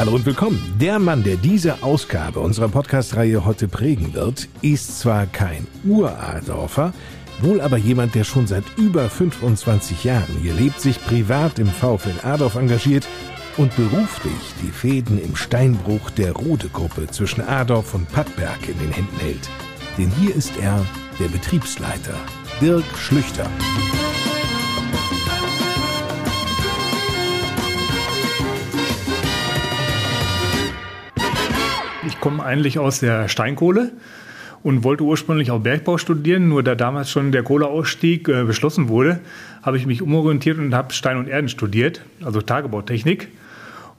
Hallo und willkommen. Der Mann, der diese Ausgabe unserer Podcast-Reihe heute prägen wird, ist zwar kein Uradorfer, wohl aber jemand, der schon seit über 25 Jahren hier lebt, sich privat im VfL Adorf engagiert und beruflich die Fäden im Steinbruch der Rode-Gruppe zwischen Adorf und Pattberg in den Händen hält. Denn hier ist er der Betriebsleiter, Dirk Schlüchter. Komme eigentlich aus der Steinkohle und wollte ursprünglich auch Bergbau studieren. Nur da damals schon der Kohleausstieg äh, beschlossen wurde, habe ich mich umorientiert und habe Stein und Erden studiert, also Tagebautechnik.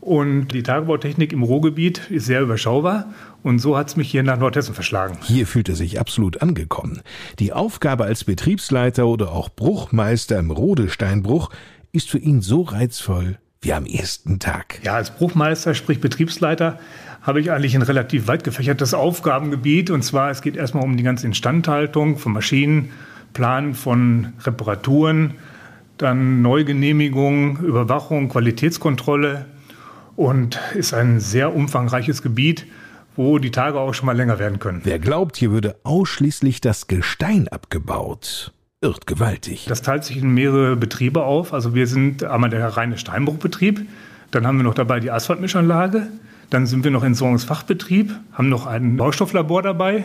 Und die Tagebautechnik im Ruhrgebiet ist sehr überschaubar. Und so hat es mich hier nach Nordhessen verschlagen. Hier fühlt er sich absolut angekommen. Die Aufgabe als Betriebsleiter oder auch Bruchmeister im Rodesteinbruch ist für ihn so reizvoll wie am ersten Tag. Ja, als Bruchmeister, sprich Betriebsleiter, habe ich eigentlich ein relativ weit gefächertes Aufgabengebiet. Und zwar, es geht erstmal um die ganze Instandhaltung von Maschinen, Plan von Reparaturen, dann Neugenehmigung, Überwachung, Qualitätskontrolle und ist ein sehr umfangreiches Gebiet, wo die Tage auch schon mal länger werden können. Wer glaubt, hier würde ausschließlich das Gestein abgebaut, irrt gewaltig. Das teilt sich in mehrere Betriebe auf. Also wir sind einmal der reine Steinbruchbetrieb, dann haben wir noch dabei die Asphaltmischanlage, dann sind wir noch Entsorgungsfachbetrieb, haben noch ein Baustofflabor dabei.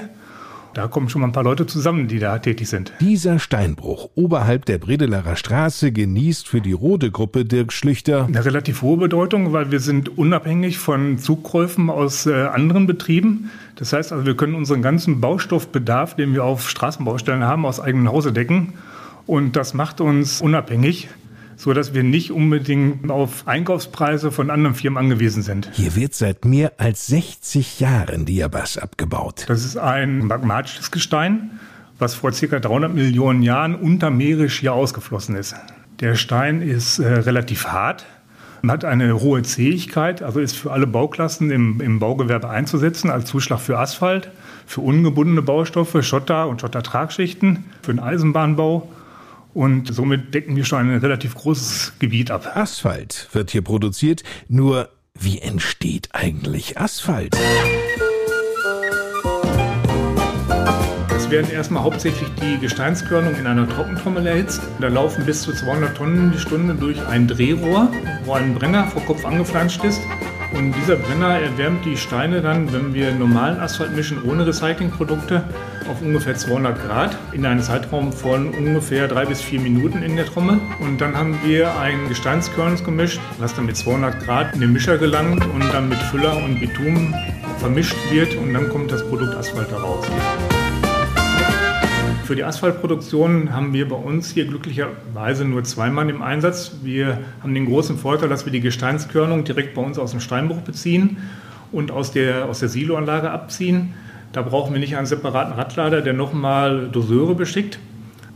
Da kommen schon mal ein paar Leute zusammen, die da tätig sind. Dieser Steinbruch oberhalb der Bredelarer Straße genießt für die Rode Gruppe Dirk Schlüchter eine relativ hohe Bedeutung, weil wir sind unabhängig von Zugkäufen aus äh, anderen Betrieben. Das heißt also, wir können unseren ganzen Baustoffbedarf, den wir auf Straßenbaustellen haben, aus eigenem Hause decken. Und das macht uns unabhängig so dass wir nicht unbedingt auf Einkaufspreise von anderen Firmen angewiesen sind. Hier wird seit mehr als 60 Jahren Diabas abgebaut. Das ist ein magmatisches Gestein, was vor ca. 300 Millionen Jahren untermeerisch hier ausgeflossen ist. Der Stein ist äh, relativ hart, hat eine hohe Zähigkeit, also ist für alle Bauklassen im, im Baugewerbe einzusetzen, als Zuschlag für Asphalt, für ungebundene Baustoffe, Schotter und Schottertragschichten, für den Eisenbahnbau und somit decken wir schon ein relativ großes Gebiet ab. Asphalt wird hier produziert. Nur wie entsteht eigentlich Asphalt? Es werden erstmal hauptsächlich die Gesteinskörnungen in einer Trockentrommel erhitzt. Da laufen bis zu 200 Tonnen die Stunde durch ein Drehrohr, wo ein Brenner vor Kopf angeflanscht ist. Und dieser Brenner erwärmt die Steine dann, wenn wir normalen Asphalt mischen ohne Recyclingprodukte, auf ungefähr 200 Grad in einem Zeitraum von ungefähr drei bis vier Minuten in der Trommel. Und dann haben wir ein Gesteinskörnungsgemisch, was dann mit 200 Grad in den Mischer gelangt und dann mit Füller und Bitumen vermischt wird und dann kommt das Produkt Asphalt heraus. Für die Asphaltproduktion haben wir bei uns hier glücklicherweise nur zwei Mann im Einsatz. Wir haben den großen Vorteil, dass wir die Gesteinskörnung direkt bei uns aus dem Steinbruch beziehen und aus der, aus der Siloanlage abziehen. Da brauchen wir nicht einen separaten Radlader, der nochmal Doseure beschickt.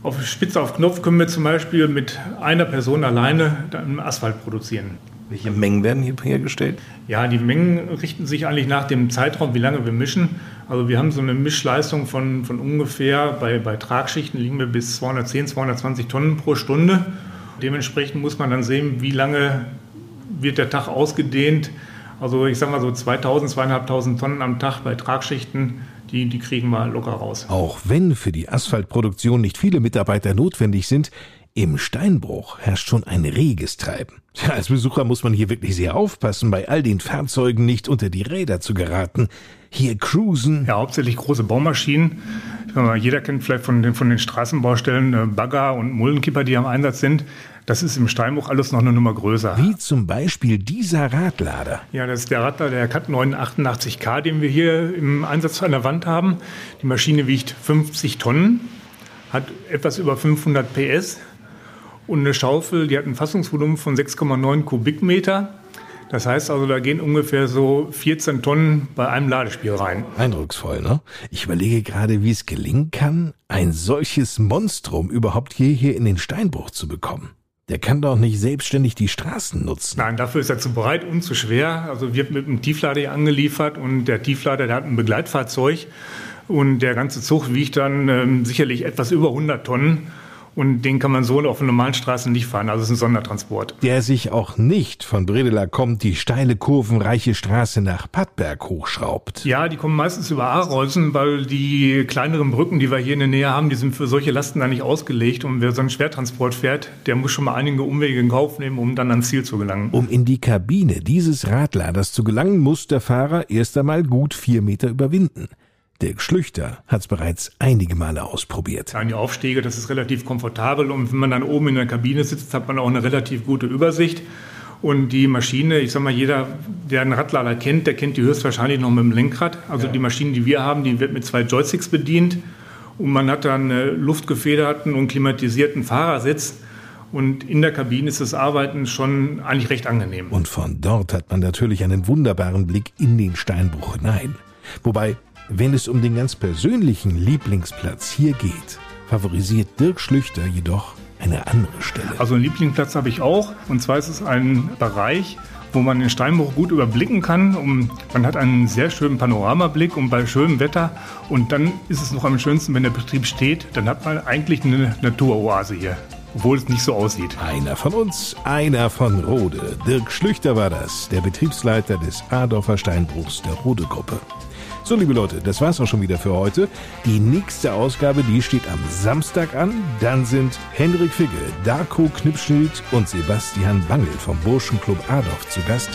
Auf Spitze auf Knopf können wir zum Beispiel mit einer Person alleine dann Asphalt produzieren. Welche Mengen werden hier hergestellt? Ja, die Mengen richten sich eigentlich nach dem Zeitraum, wie lange wir mischen. Also wir haben so eine Mischleistung von, von ungefähr, bei, bei Tragschichten liegen wir bis 210, 220 Tonnen pro Stunde. Dementsprechend muss man dann sehen, wie lange wird der Tag ausgedehnt. Also ich sage mal so 2000, 2500 Tonnen am Tag bei Tragschichten, die, die kriegen wir locker raus. Auch wenn für die Asphaltproduktion nicht viele Mitarbeiter notwendig sind, im Steinbruch herrscht schon ein reges Treiben. Ja, als Besucher muss man hier wirklich sehr aufpassen, bei all den Fahrzeugen nicht unter die Räder zu geraten. Hier cruisen. Ja, hauptsächlich große Baumaschinen. Jeder kennt vielleicht von den, von den Straßenbaustellen äh, Bagger und Mullenkipper, die am Einsatz sind. Das ist im Steinbruch alles noch eine Nummer größer. Wie zum Beispiel dieser Radlader. Ja, das ist der Radlader, der Cat 988K, den wir hier im Einsatz an der Wand haben. Die Maschine wiegt 50 Tonnen, hat etwas über 500 PS und eine Schaufel, die hat ein Fassungsvolumen von 6,9 Kubikmeter. Das heißt also, da gehen ungefähr so 14 Tonnen bei einem Ladespiel rein. Eindrucksvoll, ne? Ich überlege gerade, wie es gelingen kann, ein solches Monstrum überhaupt hier, hier in den Steinbruch zu bekommen. Der kann doch nicht selbstständig die Straßen nutzen. Nein, dafür ist er zu breit und zu schwer. Also wird mit einem Tieflader hier angeliefert und der Tieflader, der hat ein Begleitfahrzeug und der ganze Zug wiegt dann ähm, sicherlich etwas über 100 Tonnen. Und den kann man so auf normalen Straßen nicht fahren. Also es ist ein Sondertransport. Der sich auch nicht von Bredela kommt, die steile, kurvenreiche Straße nach Pattberg hochschraubt. Ja, die kommen meistens über Aarhausen, weil die kleineren Brücken, die wir hier in der Nähe haben, die sind für solche Lasten da nicht ausgelegt. Und wer so einen Schwertransport fährt, der muss schon mal einige Umwege in Kauf nehmen, um dann ans Ziel zu gelangen. Um in die Kabine dieses Radladers zu gelangen, muss der Fahrer erst einmal gut vier Meter überwinden. Dirk Schlüchter hat es bereits einige Male ausprobiert. An die Aufstiege, das ist relativ komfortabel und wenn man dann oben in der Kabine sitzt, hat man auch eine relativ gute Übersicht. Und die Maschine, ich sag mal, jeder, der einen Radlader kennt, der kennt die höchstwahrscheinlich noch mit dem Lenkrad. Also ja. die Maschine, die wir haben, die wird mit zwei Joysticks bedient. Und man hat dann einen luftgefederten und klimatisierten Fahrersitz. Und in der Kabine ist das Arbeiten schon eigentlich recht angenehm. Und von dort hat man natürlich einen wunderbaren Blick in den Steinbruch hinein. Wobei wenn es um den ganz persönlichen Lieblingsplatz hier geht, favorisiert Dirk Schlüchter jedoch eine andere Stelle. Also einen Lieblingsplatz habe ich auch. Und zwar ist es ein Bereich, wo man den Steinbruch gut überblicken kann. Und man hat einen sehr schönen Panoramablick und bei schönem Wetter. Und dann ist es noch am schönsten, wenn der Betrieb steht. Dann hat man eigentlich eine Naturoase hier. Obwohl es nicht so aussieht. Einer von uns, einer von Rode. Dirk Schlüchter war das, der Betriebsleiter des Adorfer Steinbruchs der Rode-Gruppe. So, liebe Leute, das war's auch schon wieder für heute. Die nächste Ausgabe, die steht am Samstag an. Dann sind Hendrik Figge, Darko Knipschild und Sebastian Bangel vom Burschenclub Adolf zu Gast,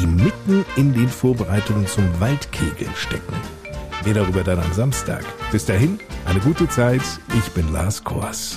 die mitten in den Vorbereitungen zum Waldkegeln stecken. Mehr darüber dann am Samstag. Bis dahin, eine gute Zeit. Ich bin Lars Kors.